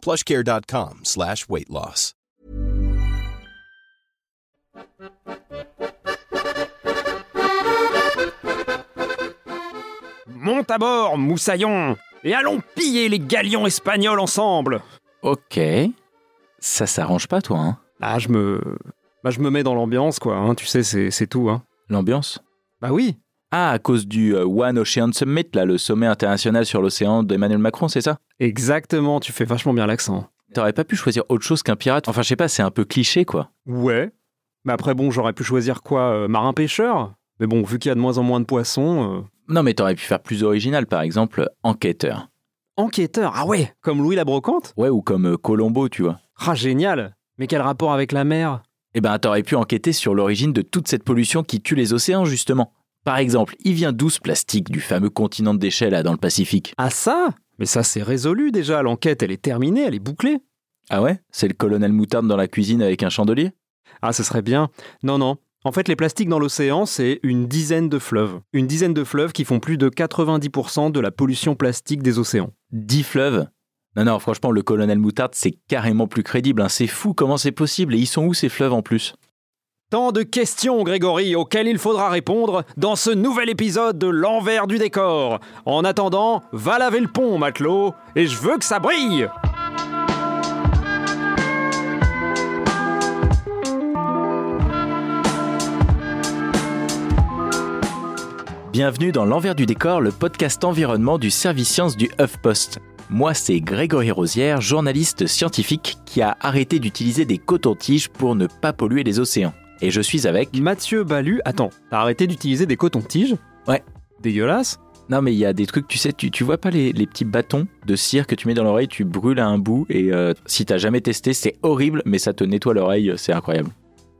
plushcare.com slash weight loss. Monte à bord, moussaillon, et allons piller les galions espagnols ensemble. Ok. Ça s'arrange pas, toi, hein Ah, je me, bah, je me mets dans l'ambiance, quoi. hein, tu sais, c'est c'est tout. Hein. L'ambiance? Bah oui. Ah, à cause du euh, One Ocean Summit, là, le sommet international sur l'océan d'Emmanuel Macron, c'est ça? Exactement. Tu fais vachement bien l'accent. T'aurais pas pu choisir autre chose qu'un pirate? Enfin, je sais pas, c'est un peu cliché, quoi. Ouais. Mais après, bon, j'aurais pu choisir quoi euh, Marin pêcheur? Mais bon, vu qu'il y a de moins en moins de poissons. euh, Non, mais t'aurais pu faire plus original, par exemple, enquêteur. Enquêteur. Ah ouais. Comme Louis la brocante? Ouais, ou comme euh, Colombo, tu vois. Ah génial. Mais quel rapport avec la mer? Eh ben, t'aurais pu enquêter sur l'origine de toute cette pollution qui tue les océans, justement. Par exemple, il vient d'où ce plastique du fameux continent de déchets, là, dans le Pacifique? Ah ça? Mais ça, c'est résolu déjà. L'enquête, elle est terminée, elle est bouclée. Ah ouais? C'est le colonel Moutarde dans la cuisine avec un chandelier? Ah, ce serait bien. Non, non. En fait, les plastiques dans l'océan, c'est une dizaine de fleuves. Une dizaine de fleuves qui font plus de 90% de la pollution plastique des océans. 10 fleuves? Non, non, franchement, le colonel Moutarde, c'est carrément plus crédible. hein. C'est fou, comment c'est possible Et ils sont où ces fleuves en plus? Tant de questions, Grégory, auxquelles il faudra répondre dans ce nouvel épisode de L'envers du décor. En attendant, va laver le pont, matelot, et je veux que ça brille Bienvenue dans L'envers du décor, le podcast environnement du service science du HuffPost. Moi, c'est Grégory Rosière, journaliste scientifique qui a arrêté d'utiliser des cotons-tiges pour ne pas polluer les océans. Et je suis avec... Mathieu Balu, attends, t'as arrêté d'utiliser des cotons-tiges Ouais. Dégueulasse Non, mais il y a des trucs, tu sais, tu, tu vois pas les, les petits bâtons de cire que tu mets dans l'oreille, tu brûles à un bout et euh, si t'as jamais testé, c'est horrible, mais ça te nettoie l'oreille, c'est incroyable.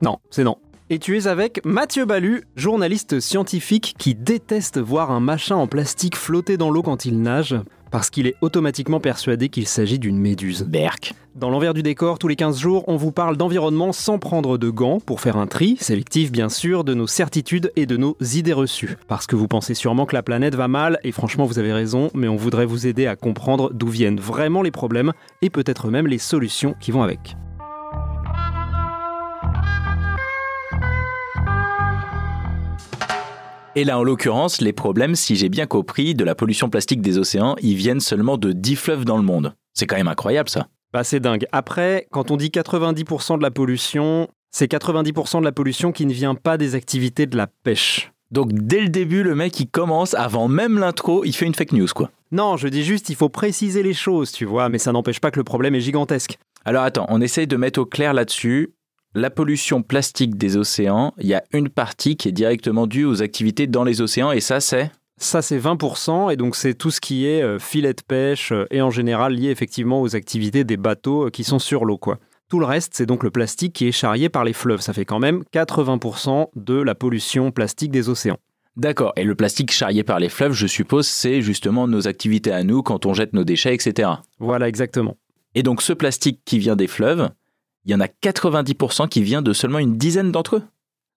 Non, c'est non. Et tu es avec Mathieu Balu, journaliste scientifique qui déteste voir un machin en plastique flotter dans l'eau quand il nage, parce qu'il est automatiquement persuadé qu'il s'agit d'une méduse. Berk. Dans l'envers du décor, tous les 15 jours, on vous parle d'environnement sans prendre de gants pour faire un tri, sélectif bien sûr, de nos certitudes et de nos idées reçues. Parce que vous pensez sûrement que la planète va mal, et franchement vous avez raison, mais on voudrait vous aider à comprendre d'où viennent vraiment les problèmes, et peut-être même les solutions qui vont avec. Et là, en l'occurrence, les problèmes, si j'ai bien compris, de la pollution plastique des océans, ils viennent seulement de 10 fleuves dans le monde. C'est quand même incroyable ça. Bah c'est dingue. Après, quand on dit 90% de la pollution, c'est 90% de la pollution qui ne vient pas des activités de la pêche. Donc dès le début, le mec, il commence, avant même l'intro, il fait une fake news, quoi. Non, je dis juste, il faut préciser les choses, tu vois, mais ça n'empêche pas que le problème est gigantesque. Alors attends, on essaye de mettre au clair là-dessus. La pollution plastique des océans, il y a une partie qui est directement due aux activités dans les océans, et ça, c'est... Ça, c'est 20%, et donc c'est tout ce qui est euh, filet de pêche, euh, et en général lié effectivement aux activités des bateaux euh, qui sont sur l'eau, quoi. Tout le reste, c'est donc le plastique qui est charrié par les fleuves. Ça fait quand même 80% de la pollution plastique des océans. D'accord, et le plastique charrié par les fleuves, je suppose, c'est justement nos activités à nous quand on jette nos déchets, etc. Voilà, exactement. Et donc ce plastique qui vient des fleuves, il y en a 90% qui vient de seulement une dizaine d'entre eux.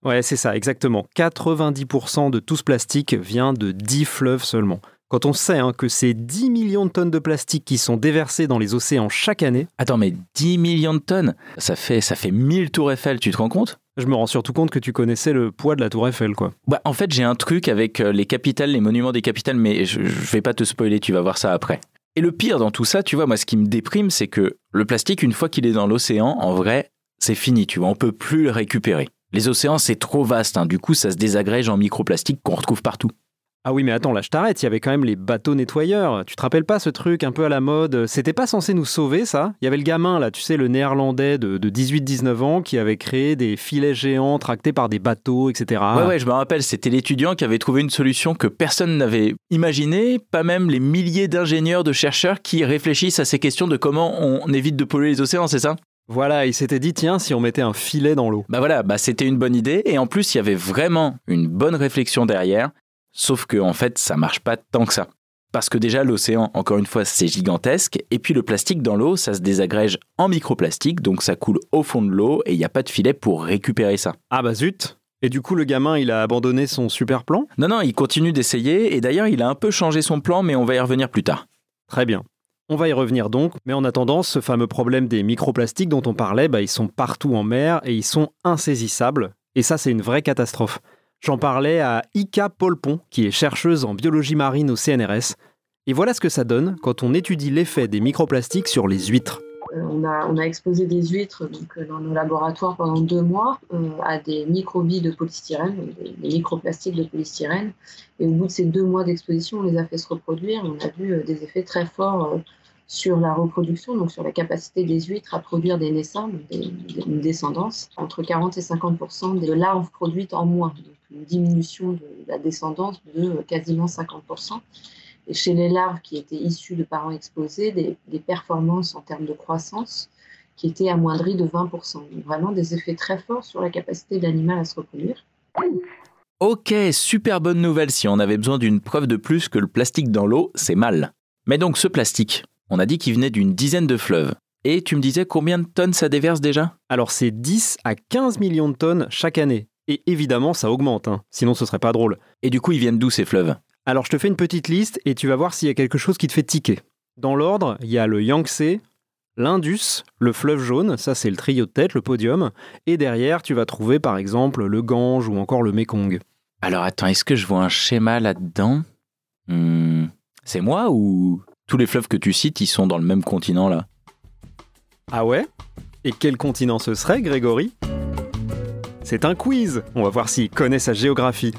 Ouais, c'est ça, exactement. 90% de tout ce plastique vient de 10 fleuves seulement. Quand on sait hein, que c'est 10 millions de tonnes de plastique qui sont déversées dans les océans chaque année, Attends, mais 10 millions de tonnes, ça fait, ça fait 1000 tours Eiffel, tu te rends compte? Je me rends surtout compte que tu connaissais le poids de la tour Eiffel, quoi. Bah, En fait, j'ai un truc avec euh, les capitales, les monuments des capitales, mais je, je vais pas te spoiler, tu vas voir ça après. Et le pire dans tout ça, tu vois, moi, ce qui me déprime, c'est que le plastique, une fois qu'il est dans l'océan, en vrai, c'est fini, tu vois, on peut plus le récupérer. Les océans, c'est trop vaste, hein, du coup, ça se désagrège en microplastiques qu'on retrouve partout. Ah oui, mais attends, là je t'arrête, il y avait quand même les bateaux nettoyeurs. Tu te rappelles pas ce truc un peu à la mode? C'était pas censé nous sauver ça? Il y avait le gamin là, tu sais, le néerlandais de, de 18-19 ans qui avait créé des filets géants tractés par des bateaux, etc. Ouais, ouais, je me rappelle, c'était l'étudiant qui avait trouvé une solution que personne n'avait imaginée, pas même les milliers d'ingénieurs, de chercheurs qui réfléchissent à ces questions de comment on évite de polluer les océans, c'est ça? Voilà, il s'était dit, tiens, si on mettait un filet dans l'eau. Bah voilà, bah c'était une bonne idée, et en plus, il y avait vraiment une bonne réflexion derrière, sauf que en fait, ça marche pas tant que ça. Parce que déjà, l'océan, encore une fois, c'est gigantesque, et puis le plastique dans l'eau, ça se désagrège en microplastique, donc ça coule au fond de l'eau, et il n'y a pas de filet pour récupérer ça. Ah bah zut Et du coup, le gamin, il a abandonné son super plan? Non, non, il continue d'essayer, et d'ailleurs, il a un peu changé son plan, mais on va y revenir plus tard. Très bien. On va y revenir donc, mais en attendant, ce fameux problème des microplastiques dont on parlait, bah, ils sont partout en mer et ils sont insaisissables. Et ça, c'est une vraie catastrophe. J'en parlais à Ika Polpon, qui est chercheuse en biologie marine au CNRS. Et voilà ce que ça donne quand on étudie l'effet des microplastiques sur les huîtres. Euh, on, a, exposé des huîtres euh, dans nos laboratoires pendant deux mois euh, à des microbilles de polystyrène, des, des, microplastiques de polystyrène. Et au bout de ces deux mois d'exposition, on les a fait se reproduire. On a vu des effets très forts sur la reproduction, donc sur la capacité des huîtres à produire des naissants, des, une descendance, entre 40 et 50% des larves produites en moins, une diminution de la descendance de quasiment 50 et chez les larves qui étaient issues de parents exposés, des, des performances en termes de croissance qui étaient amoindries de 20%. Donc vraiment des effets très forts sur la capacité de l'animal à se reproduire. Ok, super bonne nouvelle. Si on avait besoin d'une preuve de plus que le plastique dans l'eau, c'est mal. Mais donc ce plastique, on a dit qu'il venait d'une dizaine de fleuves. Et tu me disais combien de tonnes ça déverse déjà? Alors c'est 10 à 15 millions de tonnes chaque année. Et évidemment, ça augmente, hein. sinon ce serait pas drôle. Et du coup, ils viennent d'où ces fleuves? Alors je te fais une petite liste et tu vas voir s'il y a quelque chose qui te fait tiquer. Dans l'ordre, il y a le Yangtze, l'Indus, le fleuve jaune, ça c'est le trio de tête, le podium, et derrière tu vas trouver par exemple le Gange ou encore le Mekong. Alors attends, est-ce que je vois un schéma là-dedans? Hmm, C'est moi ou tous les fleuves que tu cites, ils sont dans le même continent là? Ah ouais? Et quel continent ce serait, Grégory? C'est un quiz On va voir s'il connaît sa géographie.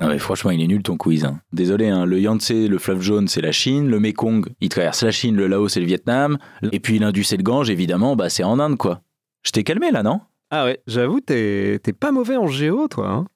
Non mais franchement, il est nul ton quiz. Hein. Désolé, hein, le Yangtze, le fleuve jaune, c'est la Chine. Le Mekong, il traverse la Chine, le Laos, c'est le Vietnam. Et puis l'Indus et le Gange, évidemment, bah c'est en Inde quoi. Je t'ai calmé là, non? Ah ouais, j'avoue, t'es pas mauvais en géo, toi. Hein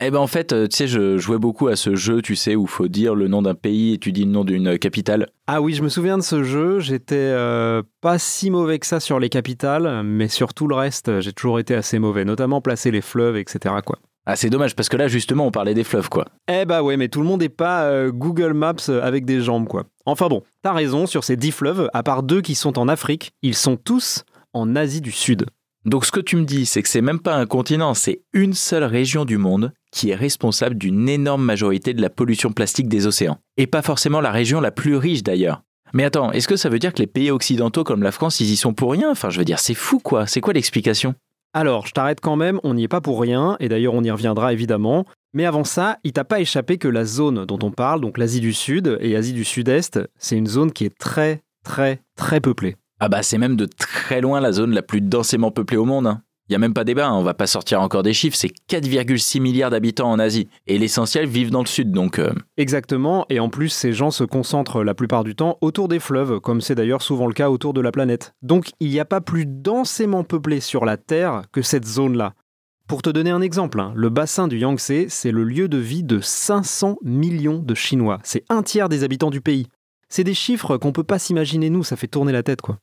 eh ben en fait, euh, tu sais, je jouais beaucoup à ce jeu, tu sais, où faut dire le nom d'un pays et tu dis le nom d'une capitale. Ah oui, je me souviens de ce jeu. J'étais euh, pas si mauvais que ça sur les capitales, mais sur tout le reste, j'ai toujours été assez mauvais, notamment placer les fleuves, etc. Quoi. Ah, c'est dommage parce que là, justement, on parlait des fleuves, quoi. Eh bah ouais, mais tout le monde n'est pas euh, Google Maps avec des jambes, quoi. Enfin bon, t'as raison, sur ces dix fleuves, à part deux qui sont en Afrique, ils sont tous en Asie du Sud. Donc ce que tu me dis, c'est que c'est même pas un continent, c'est une seule région du monde qui est responsable d'une énorme majorité de la pollution plastique des océans. Et pas forcément la région la plus riche d'ailleurs. Mais attends, est-ce que ça veut dire que les pays occidentaux comme la France, ils y sont pour rien? Enfin, je veux dire, c'est fou quoi. C'est quoi l'explication? Alors, je t'arrête quand même, on n'y est pas pour rien, et d'ailleurs on y reviendra évidemment. Mais avant ça, il t'a pas échappé que la zone dont on parle, donc l'Asie du Sud et Asie du Sud-Est, c'est une zone qui est très, très, très peuplée. Ah bah c'est même de très loin la zone la plus densément peuplée au monde. Hein. Il n'y a même pas débat, hein. on va pas sortir encore des chiffres, c'est 4,6 milliards d'habitants en Asie. Et l'essentiel vivent dans le sud, donc... Euh... Exactement, et en plus ces gens se concentrent la plupart du temps autour des fleuves, comme c'est d'ailleurs souvent le cas autour de la planète. Donc il n'y a pas plus densément peuplé sur la Terre que cette zone-là. Pour te donner un exemple, hein, le bassin du Yangtze, c'est le lieu de vie de 500 millions de Chinois. C'est un tiers des habitants du pays. C'est des chiffres qu'on peut pas s'imaginer nous, ça fait tourner la tête quoi.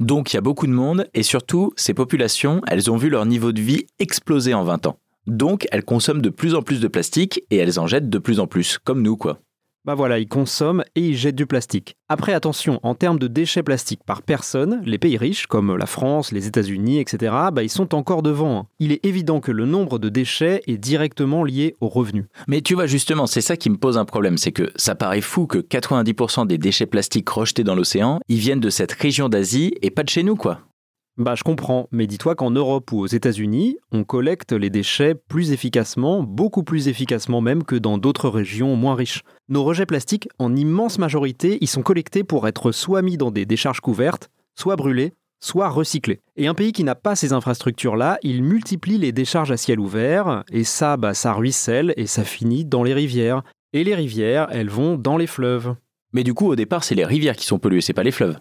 Donc il y a beaucoup de monde et surtout, ces populations, elles ont vu leur niveau de vie exploser en 20 ans. Donc elles consomment de plus en plus de plastique et elles en jettent de plus en plus, comme nous quoi. Bah voilà, ils consomment et ils jettent du plastique. Après, attention, en termes de déchets plastiques par personne, les pays riches, comme la France, les États-Unis, etc., bah ils sont encore devant. Il est évident que le nombre de déchets est directement lié aux revenus. Mais tu vois, justement, c'est ça qui me pose un problème, c'est que ça paraît fou que 90% des déchets plastiques rejetés dans l'océan, ils viennent de cette région d'Asie et pas de chez nous, quoi. Bah je comprends, mais dis-toi qu'en Europe ou aux États-Unis, on collecte les déchets plus efficacement, beaucoup plus efficacement même que dans d'autres régions moins riches. Nos rejets plastiques, en immense majorité, ils sont collectés pour être soit mis dans des décharges couvertes, soit brûlés, soit recyclés. Et un pays qui n'a pas ces infrastructures-là, il multiplie les décharges à ciel ouvert, et ça, bah, ça ruisselle et ça finit dans les rivières. Et les rivières, elles vont dans les fleuves. Mais du coup, au départ, c'est les rivières qui sont polluées, c'est pas les fleuves.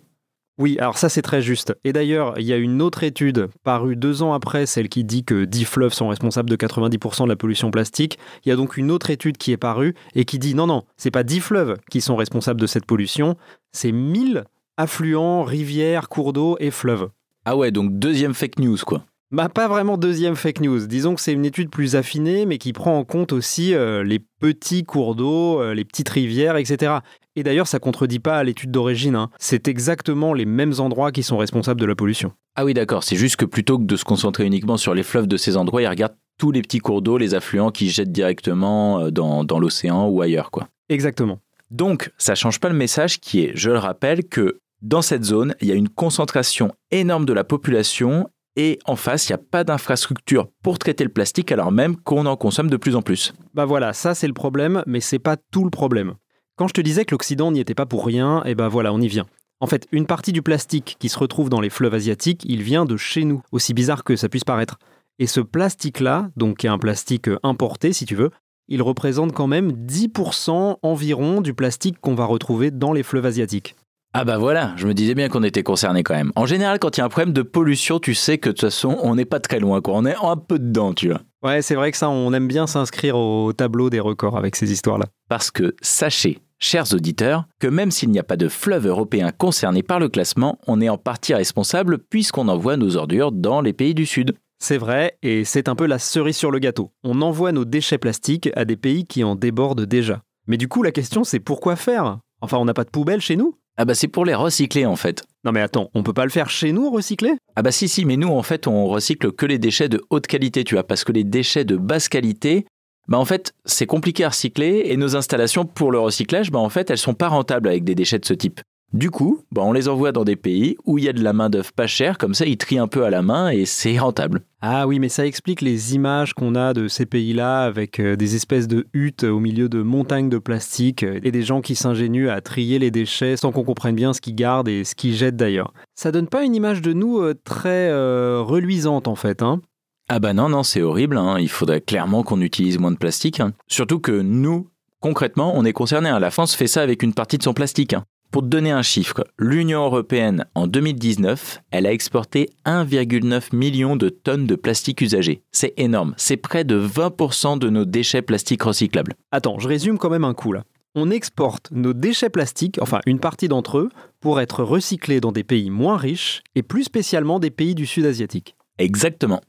Oui, alors ça c'est très juste. Et d'ailleurs, il y a une autre étude parue deux ans après celle qui dit que 10 fleuves sont responsables de 90% de la pollution plastique. Il y a donc une autre étude qui est parue et qui dit non, non, c'est pas 10 fleuves qui sont responsables de cette pollution, c'est 1000 affluents, rivières, cours d'eau et fleuves. Ah ouais, donc deuxième fake news, quoi. Bah pas vraiment deuxième fake news. Disons que c'est une étude plus affinée, mais qui prend en compte aussi euh, les petits cours d'eau, euh, les petites rivières, etc. Et d'ailleurs, ça contredit pas l'étude d'origine. hein. C'est exactement les mêmes endroits qui sont responsables de la pollution. Ah oui, d'accord. C'est juste que plutôt que de se concentrer uniquement sur les fleuves de ces endroits, ils regardent tous les petits cours d'eau, les affluents qui jettent directement euh, dans, dans l'océan ou ailleurs, quoi. Exactement. Donc, ça change pas le message qui est, je le rappelle, que dans cette zone, il y a une concentration énorme de la population et en face, il n'y a pas d'infrastructure pour traiter le plastique alors même qu'on en consomme de plus en plus. Bah voilà, ça c'est le problème, mais c'est pas tout le problème. Quand je te disais que l'Occident n'y était pas pour rien, et ben voilà, on y vient. En fait, une partie du plastique qui se retrouve dans les fleuves asiatiques, il vient de chez nous, aussi bizarre que ça puisse paraître. Et ce plastique-là, donc qui est un plastique euh, importé si tu veux, il représente quand même 10% environ du plastique qu'on va retrouver dans les fleuves asiatiques. Ah bah voilà, je me disais bien qu'on était concerné quand même. En général, quand il y a un problème de pollution, tu sais que de toute façon, on n'est pas très loin, quoi. On est un peu dedans, tu vois. Ouais, c'est vrai que ça, on aime bien s'inscrire au tableau des records avec ces histoires-là. Parce que sachez, chers auditeurs, que même s'il n'y a pas de fleuve européen concerné par le classement, on est en partie responsable puisqu'on envoie nos ordures dans les pays du Sud. C'est vrai, et c'est un peu la cerise sur le gâteau. On envoie nos déchets plastiques à des pays qui en débordent déjà. Mais du coup, la question c'est pourquoi faire? Enfin, on n'a pas de poubelle chez nous? Ah bah c'est pour les recycler en fait. Non mais attends, on peut pas le faire chez nous, recycler? Ah bah si si, mais nous en fait on recycle que les déchets de haute qualité, tu vois, parce que les déchets de basse qualité, bah en fait c'est compliqué à recycler et nos installations pour le recyclage, bah en fait elles sont pas rentables avec des déchets de ce type. Du coup, bah on les envoie dans des pays où il y a de la main d'œuvre pas chère, comme ça ils trient un peu à la main et c'est rentable. Ah oui, mais ça explique les images qu'on a de ces pays-là avec euh, des espèces de huttes au milieu de montagnes de plastique euh, et des gens qui s'ingénuent à trier les déchets sans qu'on comprenne bien ce qu'ils gardent et ce qu'ils jettent d'ailleurs. Ça donne pas une image de nous euh, très reluisante en fait, hein Ah bah non, non, c'est horrible, hein. il faudrait clairement qu'on utilise moins de plastique. hein. Surtout que nous, concrètement, on est concernés. hein. La France fait ça avec une partie de son plastique. Pour te donner un chiffre, l'Union européenne, en 2019, elle a exporté 1,9 million de tonnes de plastique usagé. C'est énorme, c'est près de 20% de nos déchets plastiques recyclables. Attends, je résume quand même un coup là. On exporte nos déchets plastiques, enfin une partie d'entre eux, pour être recyclés dans des pays moins riches et plus spécialement des pays du sud asiatique. Exactement.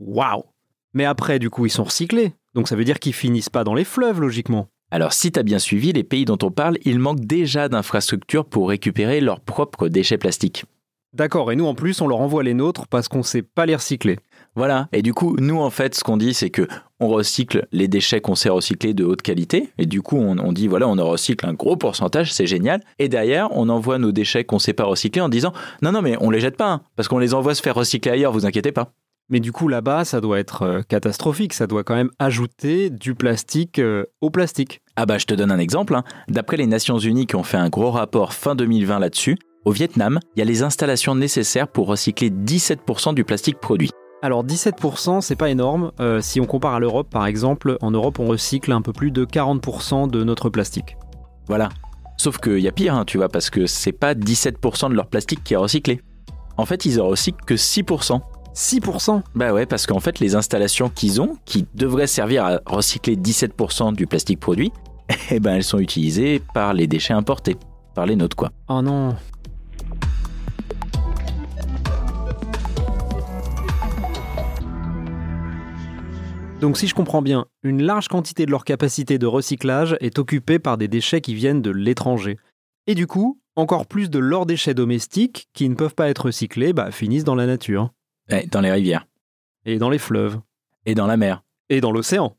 Waouh Mais après, du coup, ils sont recyclés. Donc ça veut dire qu'ils finissent pas dans les fleuves, logiquement. Alors si tu as bien suivi, les pays dont on parle, ils manquent déjà d'infrastructures pour récupérer leurs propres déchets plastiques. D'accord, et nous en plus, on leur envoie les nôtres parce qu'on sait pas les recycler. Voilà, et du coup, nous en fait, ce qu'on dit, c'est que on recycle les déchets qu'on sait recycler de haute qualité, et du coup, on, on dit voilà, on en recycle un gros pourcentage, c'est génial, et derrière, on envoie nos déchets qu'on sait pas recycler en disant non, non, mais on les jette pas, hein, parce qu'on les envoie se faire recycler ailleurs, vous inquiétez pas. Mais du coup, là-bas, ça doit être euh, catastrophique. Ça doit quand même ajouter du plastique euh, au plastique. Ah bah, je te donne un exemple. hein. D'après les Nations Unies qui ont fait un gros rapport fin 2020 là-dessus, au Vietnam, il y a les installations nécessaires pour recycler 17% du plastique produit. Alors 17%, c'est pas énorme. Euh, si on compare à l'Europe, par exemple, en Europe, on recycle un peu plus de 40% de notre plastique. Voilà. Sauf qu'il y a pire, hein, tu vois, parce que c'est pas 17% de leur plastique qui est recyclé. En fait, ils en recyclent que 6%. 6% Bah ouais, parce qu'en fait, les installations qu'ils ont, qui devraient servir à recycler 17% du plastique produit, eh ben elles sont utilisées par les déchets importés, par les nôtres quoi. Oh non Donc si je comprends bien, une large quantité de leur capacité de recyclage est occupée par des déchets qui viennent de l'étranger. Et du coup, encore plus de leurs déchets domestiques, qui ne peuvent pas être recyclés, bah, finissent dans la nature, Ouais, dans les rivières et dans les fleuves, et dans la mer. et dans l'océan.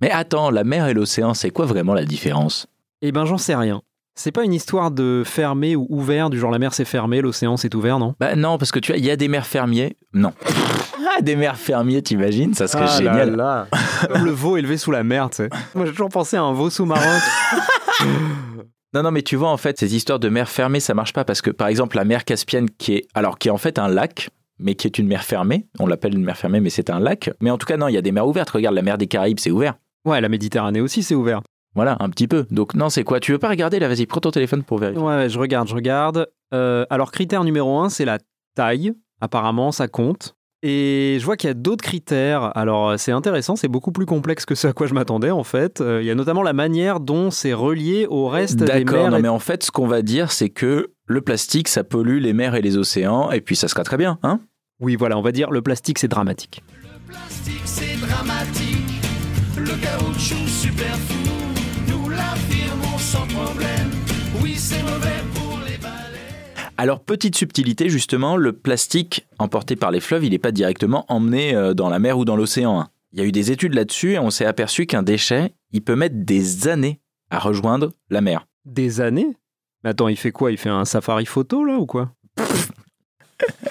Mais attends, la mer et l'océan, c'est quoi vraiment la différence? Eh ben j'en sais rien. C'est pas une histoire de fermé ou ouvert, du genre la mer c'est fermé, l'océan c'est ouvert, non? Bah non, parce que tu vois, il y a des mers fermiers. Non. Ah, des mers fermiers, t'imagines? Ça serait Ah là génial. là. Comme le veau élevé sous la mer, tu sais. Moi j'ai toujours pensé à un veau sous-marin. Non, non, mais tu vois, en fait, ces histoires de mer fermée, ça marche pas parce que, par exemple, la mer Caspienne, qui est, alors, qui est en fait un lac, mais qui est une mer fermée, on l'appelle une mer fermée, mais c'est un lac. Mais en tout cas, non, il y a des mers ouvertes. Regarde, la mer des Caraïbes, c'est ouvert. ouais, la Méditerranée aussi c'est ouvert. Voilà, un petit peu. Donc, non, c'est quoi? Tu veux pas regarder? Là Vas-y, prends ton téléphone pour vérifier. Ouais, je regarde, je regarde. Euh, alors critère numéro un, c'est la taille. Apparemment, ça compte. Et je vois qu'il y a d'autres critères. Alors c'est intéressant, c'est beaucoup plus complexe que ce à quoi je m'attendais en fait. Euh, il y a notamment la manière dont c'est relié au reste des mers. D'accord, non et- mais en fait, ce qu'on va dire, c'est que le plastique, ça pollue les mers et les océans, et puis ça sera très bien, hein? Oui, voilà, on va dire le plastique c'est dramatique. plastique c'est dramatique, le caoutchouc super fou, nous l'affirmons sans problème, oui c'est mauvais. Alors, petite subtilité, justement, le plastique emporté par les fleuves, il n'est pas directement emmené euh, dans la mer ou dans l'océan. hein. Il y a eu des études là-dessus et on s'est aperçu qu'un déchet, il peut mettre des années à rejoindre la mer. Des années? Mais attends, il fait quoi? Il fait un safari photo là ou quoi?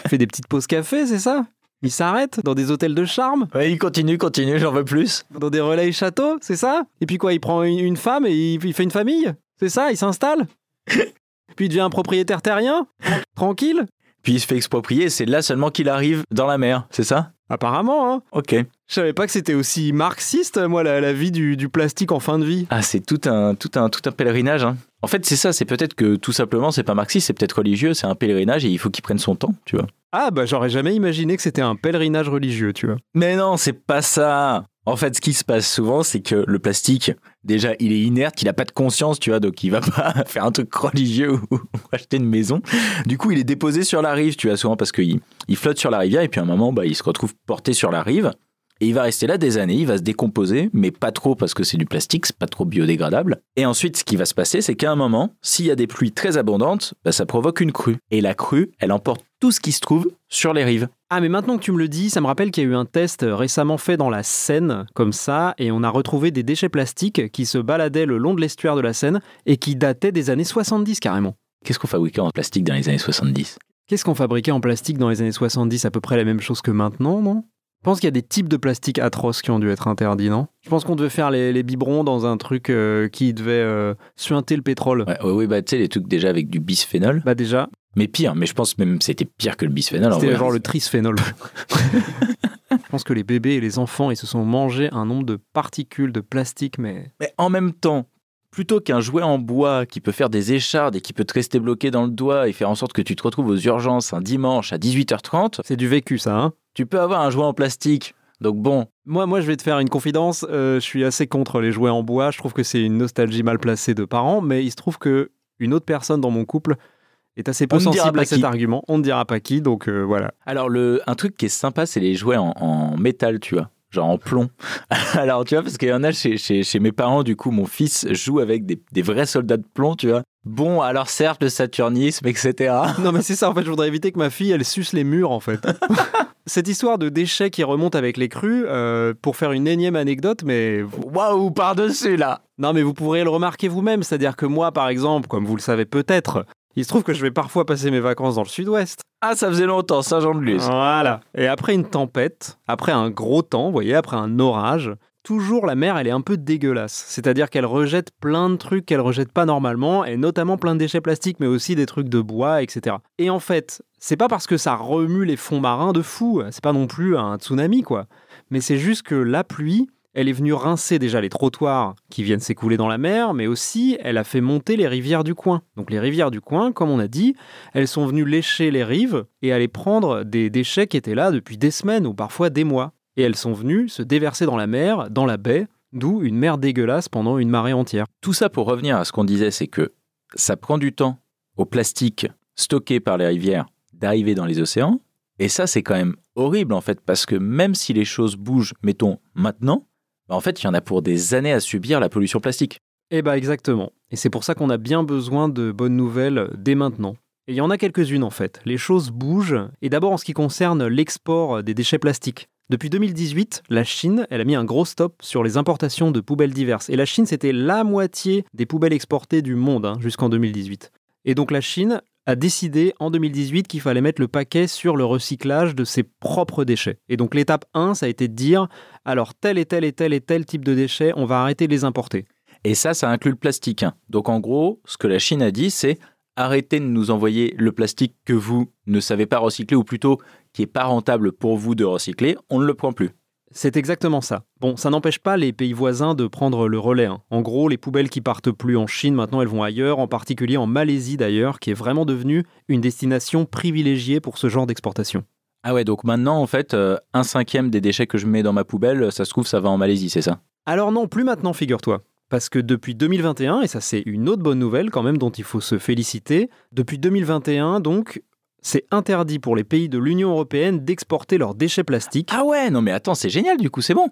Il fait des petites pauses café, c'est ça? Il s'arrête dans des hôtels de charme? Ouais, il continue, continue, j'en veux plus. Dans des relais châteaux, c'est ça? Et puis quoi, il prend une, femme et il fait une famille? C'est ça? Il s'installe? Puis il devient un propriétaire terrien Tranquille Puis il se fait exproprier, c'est là seulement qu'il arrive dans la mer, c'est ça? Apparemment, hein Ok. Je savais pas que c'était aussi marxiste, moi, la, la vie du, du plastique en fin de vie. Ah, c'est tout un, tout un, tout un pèlerinage. hein. En fait, c'est ça, c'est peut-être que tout simplement, c'est pas marxiste, c'est peut-être religieux, c'est un pèlerinage et il faut qu'il prenne son temps, tu vois. Ah bah j'aurais jamais imaginé que c'était un pèlerinage religieux, tu vois. Mais non, c'est pas ça. En fait, ce qui se passe souvent, c'est que le plastique, déjà, il est inerte, il a pas de conscience, tu vois, donc il va pas faire un truc religieux ou acheter une maison. Du coup, il est déposé sur la rive, tu vois, souvent parce qu'il il flotte sur la rivière et puis à un moment, bah, il se retrouve porté sur la rive. Et il va rester là des années, il va se décomposer, mais pas trop parce que c'est du plastique, c'est pas trop biodégradable. Et ensuite, ce qui va se passer, c'est qu'à un moment, s'il y a des pluies très abondantes, bah, ça provoque une crue. Et la crue, elle emporte tout ce qui se trouve sur les rives. Ah mais maintenant que tu me le dis, ça me rappelle qu'il y a eu un test récemment fait dans la Seine, comme ça, et on a retrouvé des déchets plastiques qui se baladaient le long de l'estuaire de la Seine et qui dataient des années 70 carrément. Qu'est-ce qu'on fabriquait en plastique dans les années 70 Qu'est-ce qu'on fabriquait en plastique dans les années 70 À peu près la même chose que maintenant, non? Je pense qu'il y a des types de plastique atroces qui ont dû être interdits, non? Je pense qu'on devait faire les, les biberons dans un truc euh, qui devait euh, suinter le pétrole. Ouais, ouais, ouais, bah tu sais, les trucs déjà avec du bisphénol. Bah déjà, Mais pire, mais je pense même que c'était pire que le bisphénol. c'était genre le trisphénol. Je pense que les bébés et les enfants, ils se sont mangés un nombre de particules de plastique, mais Mais en même temps, plutôt qu'un jouet en bois qui peut faire des échardes et qui peut te rester bloqué dans le doigt et faire en sorte que tu te retrouves aux urgences un dimanche à 18h30, c'est du vécu ça, hein? tu peux avoir un jouet en plastique. Donc bon, Moi, moi, je vais te faire une confidence. euh, je suis assez contre les jouets en bois. Je trouve que c'est une nostalgie mal placée de parents. Mais il se trouve que une autre personne dans mon couple est assez peu sensible à cet qui. argument. On ne dira pas qui. Donc euh, voilà. alors le, un truc qui est sympa, c'est les jouets en, en métal, tu vois. Genre en plomb. Alors, tu vois, parce qu'il y en a chez, chez, chez mes parents, du coup, mon fils joue avec des, des vrais soldats de plomb, tu vois. Bon, alors certes, le saturnisme, etc. Non, mais c'est ça. En fait, je voudrais éviter que ma fille, elle suce les murs, en fait. Cette histoire de déchets qui remontent avec les crues, euh, pour faire une énième anecdote, mais Waouh, par-dessus, là Non, mais vous pourrez le remarquer vous-même, c'est-à-dire que moi, par exemple, comme vous le savez peut-être, il se trouve que je vais parfois passer mes vacances dans le sud-ouest. Ah, ça faisait longtemps, Saint-Jean-de-Luz. Voilà. Et après une tempête, après un gros temps, vous voyez, après un orage, toujours la mer, elle est un peu dégueulasse. C'est-à-dire qu'elle rejette plein de trucs qu'elle rejette pas normalement, et notamment plein de déchets plastiques, mais aussi des trucs de bois, etc. Et en fait, c'est pas parce que ça remue les fonds marins de fou, c'est pas non plus un tsunami, quoi. Mais c'est juste que la pluie, elle est venue rincer déjà les trottoirs qui viennent s'écouler dans la mer, mais aussi elle a fait monter les rivières du coin. Donc les rivières du coin, comme on a dit, elles sont venues lécher les rives et aller prendre des déchets qui étaient là depuis des semaines ou parfois des mois. Et elles sont venues se déverser dans la mer, dans la baie, d'où une mer dégueulasse pendant une marée entière. Tout ça pour revenir à ce qu'on disait, c'est que ça prend du temps au plastique stocké par les rivières d'arriver dans les océans. Et ça, c'est quand même horrible en fait, parce que même si les choses bougent, mettons maintenant, bah, en fait, il y en a pour des années à subir la pollution plastique. Eh bah exactement. Et c'est pour ça qu'on a bien besoin de bonnes nouvelles dès maintenant. Et il y en a quelques-unes en fait. Les choses bougent. Et d'abord en ce qui concerne l'export des déchets plastiques. Depuis 2018, la Chine, elle a mis un gros stop sur les importations de poubelles diverses. Et la Chine, c'était la moitié des poubelles exportées du monde hein, jusqu'en 2018. Et donc la Chine a décidé en 2018 qu'il fallait mettre le paquet sur le recyclage de ses propres déchets. Et donc l'étape 1, ça a été de dire, alors tel et tel et tel et tel type de déchets, on va arrêter de les importer. Et ça, ça inclut le plastique. hein. Donc en gros, ce que la Chine a dit, c'est arrêtez de nous envoyer le plastique que vous ne savez pas recycler, ou plutôt qui est pas rentable pour vous de recycler, on ne le prend plus. C'est exactement ça. Bon, ça n'empêche pas les pays voisins de prendre le relais. hein. En gros, les poubelles qui partent plus en Chine, maintenant elles vont ailleurs, en particulier en Malaisie d'ailleurs, qui est vraiment devenue une destination privilégiée pour ce genre d'exportation. Ah ouais, donc maintenant, en fait, euh, un cinquième des déchets que je mets dans ma poubelle, ça se trouve, ça va en Malaisie, c'est ça? Alors non, plus maintenant, figure-toi. Parce que depuis 2021, et ça c'est une autre bonne nouvelle quand même dont il faut se féliciter, depuis 2021 donc, c'est interdit pour les pays de l'Union européenne d'exporter leurs déchets plastiques. Ah ouais, non mais attends, c'est génial, du coup, c'est bon.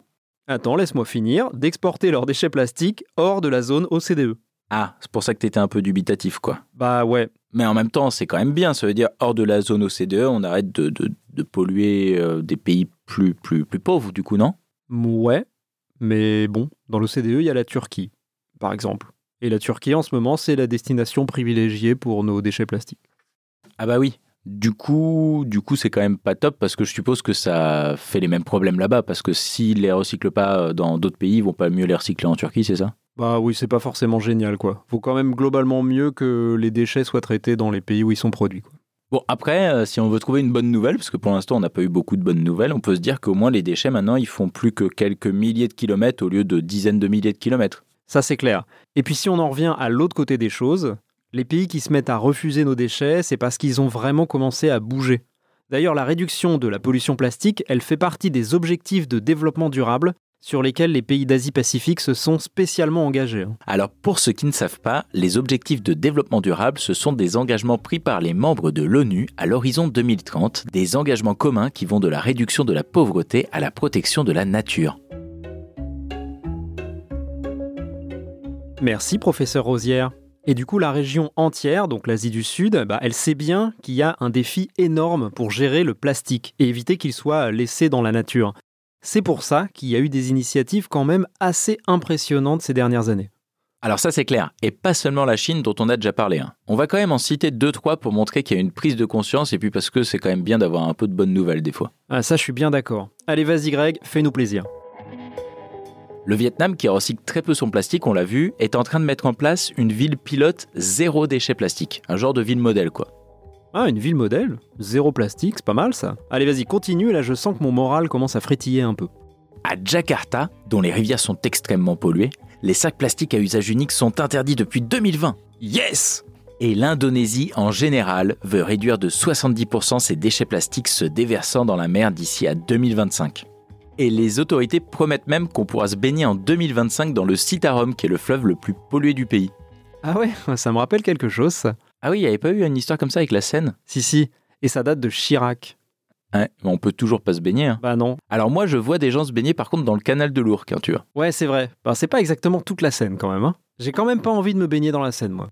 Attends, laisse-moi finir, d'exporter leurs déchets plastiques hors de la zone OCDE. Ah, c'est pour ça que t'étais un peu dubitatif, quoi. Bah ouais, Mais en même temps, c'est quand même bien. Ça veut dire, hors de la zone OCDE, on arrête de, de- de polluer euh, des pays plus, plus, plus pauvres, du coup, non? Ouais, mais bon, dans l'OCDE, il y a la Turquie, par exemple. Et la Turquie, en ce moment, c'est la destination privilégiée pour nos déchets plastiques. Ah bah oui. Du coup, du coup, c'est quand même pas top parce que je suppose que ça fait les mêmes problèmes là-bas parce que s'ils les recyclent pas euh, dans d'autres pays, ils vont pas mieux les recycler en Turquie, c'est ça? Bah oui, c'est pas forcément génial, quoi. Faut quand même globalement mieux que les déchets soient traités dans les pays où ils sont produits, quoi. Bon, après, euh, si on veut trouver une bonne nouvelle, parce que pour l'instant on n'a pas eu beaucoup de bonnes nouvelles, on peut se dire qu'au moins les déchets maintenant ils font plus que quelques milliers de kilomètres au lieu de dizaines de milliers de kilomètres. Ça, c'est clair. Et puis si on en revient à l'autre côté des choses, les pays qui se mettent à refuser nos déchets, c'est parce qu'ils ont vraiment commencé à bouger. D'ailleurs, la réduction de la pollution plastique, elle fait partie des objectifs de développement durable sur lesquels les pays d'Asie-Pacifique se sont spécialement engagés. hein. Alors pour ceux qui ne savent pas, les objectifs de développement durable, ce sont des engagements pris par les membres de l'ONU à l'horizon 2030, des engagements communs qui vont de la réduction de la pauvreté à la protection de la nature. Merci, professeur Rosière. Et du coup, la région entière, donc l'Asie du Sud, bah, elle sait bien qu'il y a un défi énorme pour gérer le plastique et éviter qu'il soit laissé dans la nature. C'est pour ça qu'il y a eu des initiatives quand même assez impressionnantes ces dernières années. Alors ça c'est clair, et pas seulement la Chine dont on a déjà parlé. hein. On va quand même en citer deux trois pour montrer qu'il y a une prise de conscience et puis parce que c'est quand même bien d'avoir un peu de bonnes nouvelles des fois. Ah, ça, je suis bien d'accord. Allez, vas-y, Greg, fais-nous plaisir. Le Vietnam, qui recycle très peu son plastique, on l'a vu, est en train de mettre en place une ville pilote zéro déchet plastique. Un genre de ville modèle, quoi. Ah, une ville modèle? Zéro plastique, c'est pas mal ça. Allez, vas-y, continue, là, je sens que mon moral commence à frétiller un peu. À Jakarta, dont les rivières sont extrêmement polluées, les sacs plastiques à usage unique sont interdits depuis 2020. Yes Et l'Indonésie, en général, veut réduire de 70% ses déchets plastiques se déversant dans la mer d'ici à 2025. Et les autorités promettent même qu'on pourra se baigner en 2025 dans le Citarum, qui est le fleuve le plus pollué du pays. Ah ouais, ça me rappelle quelque chose, ça. Ah oui, il n'y avait pas eu une histoire comme ça avec la Seine? Si, si. Et ça date de Chirac. Ouais, mais on peut toujours pas se baigner. hein. Bah non. Alors moi, je vois des gens se baigner par contre dans le canal de l'Ourcq, hein, tu vois. Ouais, c'est vrai. Bah, c'est pas exactement toute la Seine quand même. Hein. J'ai quand même pas envie de me baigner dans la Seine, moi.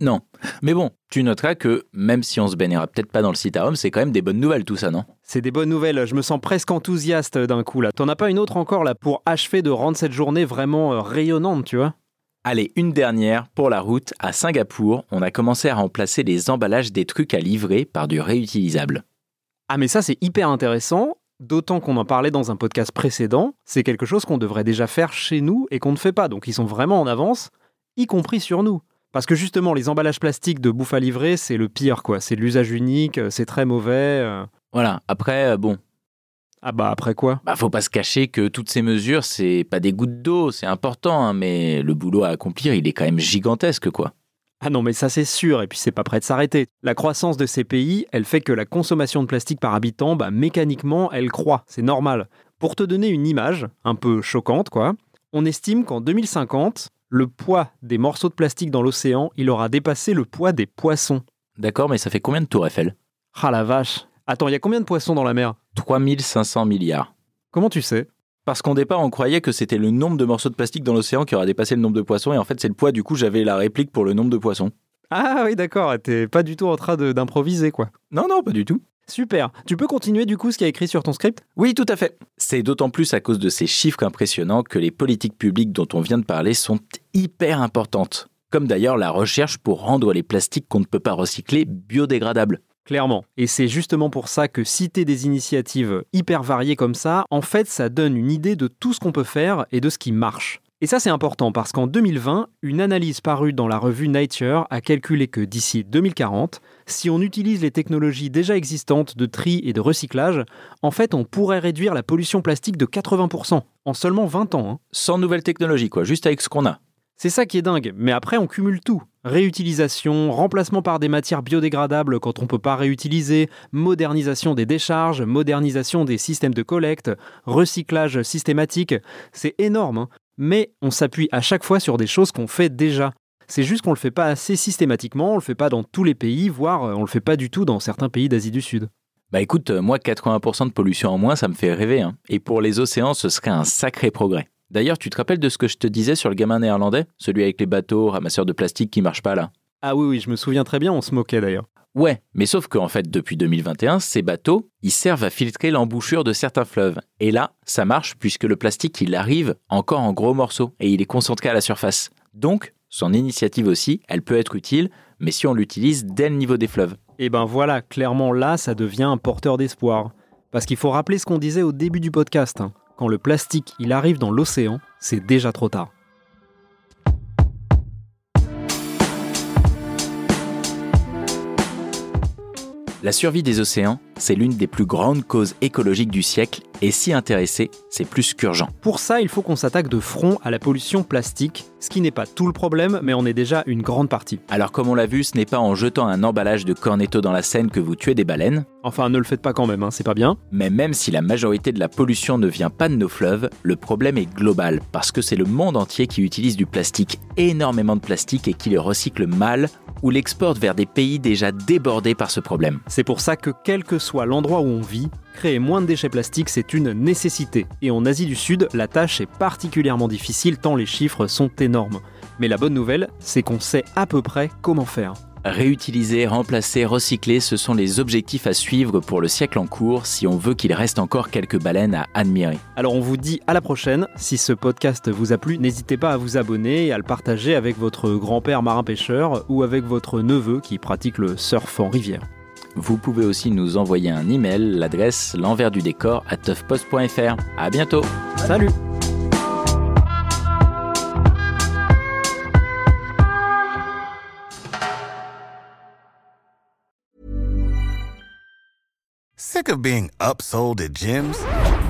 Non. Mais bon, tu noteras que même si on se baignera peut-être pas dans le Citarum, c'est quand même des bonnes nouvelles tout ça, non? C'est des bonnes nouvelles, je me sens presque enthousiaste d'un coup là. T'en as pas une autre encore là pour achever de rendre cette journée vraiment euh, rayonnante, tu vois? Allez, une dernière pour la route. À Singapour, on a commencé à remplacer les emballages des trucs à livrer par du réutilisable. Ah mais ça c'est hyper intéressant, d'autant qu'on en parlait dans un podcast précédent, c'est quelque chose qu'on devrait déjà faire chez nous et qu'on ne fait pas, donc ils sont vraiment en avance, y compris sur nous. Parce que justement, les emballages plastiques de bouffe à livrer, c'est le pire, quoi. C'est de l'usage unique, euh, c'est très mauvais. euh. Voilà, après, euh, bon, Ah bah après quoi? Bah faut pas se cacher que toutes ces mesures, c'est pas des gouttes d'eau, c'est important, hein, mais le boulot à accomplir, il est quand même gigantesque, quoi. Ah non, mais ça c'est sûr, et puis c'est pas prêt de s'arrêter. La croissance de ces pays, elle fait que la consommation de plastique par habitant, bah mécaniquement, elle croît, c'est normal. Pour te donner une image, un peu choquante quoi, on estime qu'en 2050, le poids des morceaux de plastique dans l'océan, il aura dépassé le poids des poissons. D'accord, mais ça fait combien de tours Eiffel? Ah la vache Attends, il y a combien de poissons dans la mer? 3500 milliards. Comment tu sais? Parce qu'au départ, on croyait que c'était le nombre de morceaux de plastique dans l'océan qui aura dépassé le nombre de poissons, et en fait, c'est le poids. Du coup, j'avais la réplique pour le nombre de poissons. Ah oui d'accord, t'es pas du tout en train d'improviser quoi. Non, non, pas du tout. Super, tu peux continuer du coup ce qu'il y a écrit sur ton script? Oui, tout à fait. C'est d'autant plus à cause de ces chiffres impressionnants que les politiques publiques dont on vient de parler sont hyper importantes. Comme d'ailleurs la recherche pour rendre les plastiques qu'on ne peut pas recycler biodégradables. Clairement. Et c'est justement pour ça que citer des initiatives hyper variées comme ça, en fait, ça donne une idée de tout ce qu'on peut faire et de ce qui marche. Et ça, c'est important parce qu'en 2020, une analyse parue dans la revue Nature a calculé que d'ici 2040, si on utilise les technologies déjà existantes de tri et de recyclage, en fait, on pourrait réduire la pollution plastique de 80% en seulement 20 ans. hein. Sans nouvelles technologies, quoi, juste avec ce qu'on a. C'est ça qui est dingue, mais après on cumule tout. Réutilisation, remplacement par des matières biodégradables quand on ne peut pas réutiliser, modernisation des décharges, modernisation des systèmes de collecte, recyclage systématique, c'est énorme. hein. Mais on s'appuie à chaque fois sur des choses qu'on fait déjà. C'est juste qu'on ne le fait pas assez systématiquement, on le fait pas dans tous les pays, voire euh, on le fait pas du tout dans certains pays d'Asie du Sud. Bah écoute, euh, moi 80% de pollution en moins, ça me fait rêver. hein. Et pour les océans, ce serait un sacré progrès. D'ailleurs, tu te rappelles de ce que je te disais sur le gamin néerlandais? Celui avec les bateaux, ramasseurs de plastique qui marchent pas là? Ah oui, oui, je me souviens très bien, on se moquait d'ailleurs. Ouais, mais sauf qu'en fait, depuis 2021, ces bateaux, ils servent à filtrer l'embouchure de certains fleuves. Et là, ça marche puisque le plastique, il arrive encore en gros morceaux et il est concentré à la surface. Donc, son initiative aussi, elle peut être utile, mais si on l'utilise dès le niveau des fleuves. Et ben voilà, clairement là, ça devient un porteur d'espoir. Parce qu'il faut rappeler ce qu'on disait au début du podcast. hein. Quand le plastique, il arrive dans l'océan, c'est déjà trop tard. La survie des océans, c'est l'une des plus grandes causes écologiques du siècle, et s'y intéresser, c'est plus qu'urgent. Pour ça, il faut qu'on s'attaque de front à la pollution plastique, ce qui n'est pas tout le problème, mais on est déjà une grande partie. Alors comme on l'a vu, ce n'est pas en jetant un emballage de cornetto dans la Seine que vous tuez des baleines, Enfin, ne le faites pas quand même, hein, c'est pas bien. mais même si la majorité de la pollution ne vient pas de nos fleuves, le problème est global, parce que c'est le monde entier qui utilise du plastique, énormément de plastique, et qui le recycle mal, ou l'exporte vers des pays déjà débordés par ce problème. C'est pour ça que quel que soit l'endroit où on vit, créer moins de déchets plastiques, c'est une nécessité. Et en Asie du Sud, la tâche est particulièrement difficile tant les chiffres sont énormes. Mais la bonne nouvelle, c'est qu'on sait à peu près comment faire. Réutiliser, remplacer, recycler, ce sont les objectifs à suivre pour le siècle en cours si on veut qu'il reste encore quelques baleines à admirer. Alors on vous dit à la prochaine. Si ce podcast vous a plu, n'hésitez pas à vous abonner et à le partager avec votre grand-père marin-pêcheur ou avec votre neveu qui pratique le surf en rivière. Vous pouvez aussi nous envoyer un email, l'adresse l'envers du décor à toughpost.fr. À bientôt Salut Sick of being upsold at gyms?